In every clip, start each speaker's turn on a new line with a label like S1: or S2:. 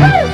S1: Woo!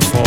S1: Fear for